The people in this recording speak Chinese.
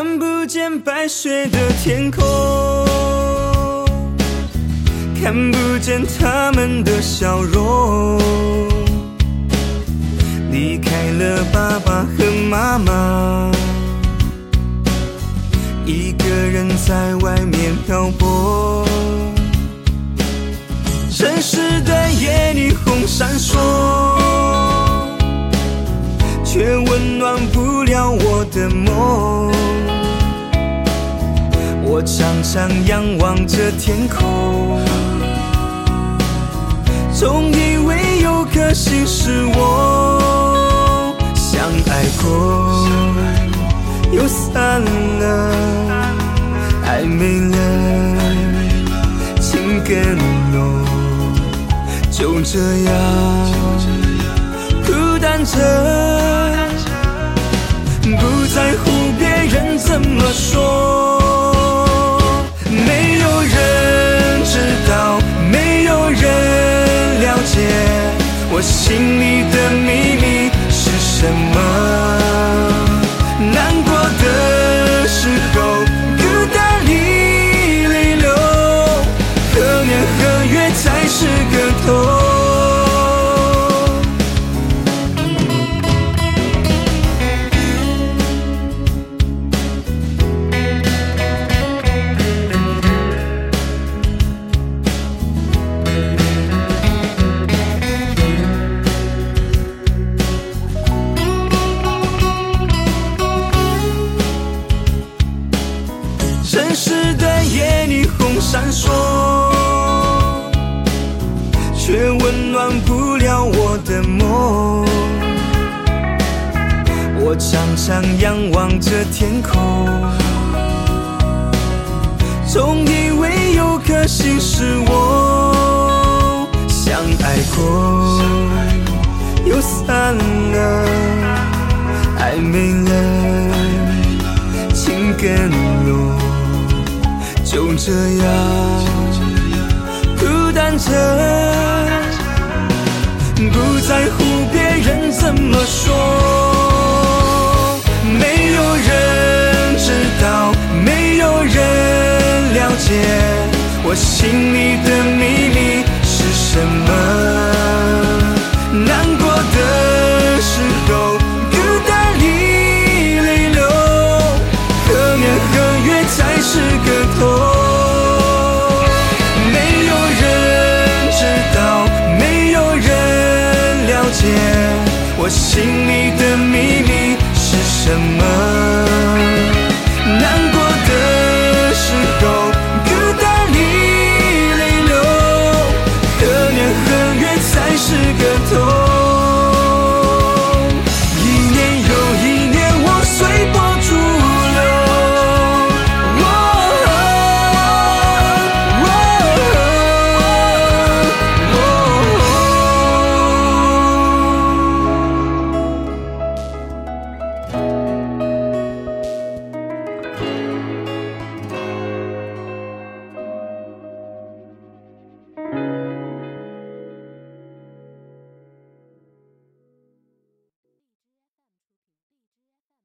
看不见白雪的天空，看不见他们的笑容。离开了爸爸和妈妈，一个人在外面漂泊。城市的夜霓虹闪烁，却温暖不了我的梦。我常常仰望着天空，总以为有颗心是我相爱过，又散了，爱没了，情更浓，就这样孤单着，的秘密是什么。闪烁，却温暖不了我的梦。我常常仰望着天空，总以为有颗心是我相爱过，又散了，这样孤单着，不在乎别人怎么说。没有人知道，没有人了解我心里的秘密是什么。我心里的秘密。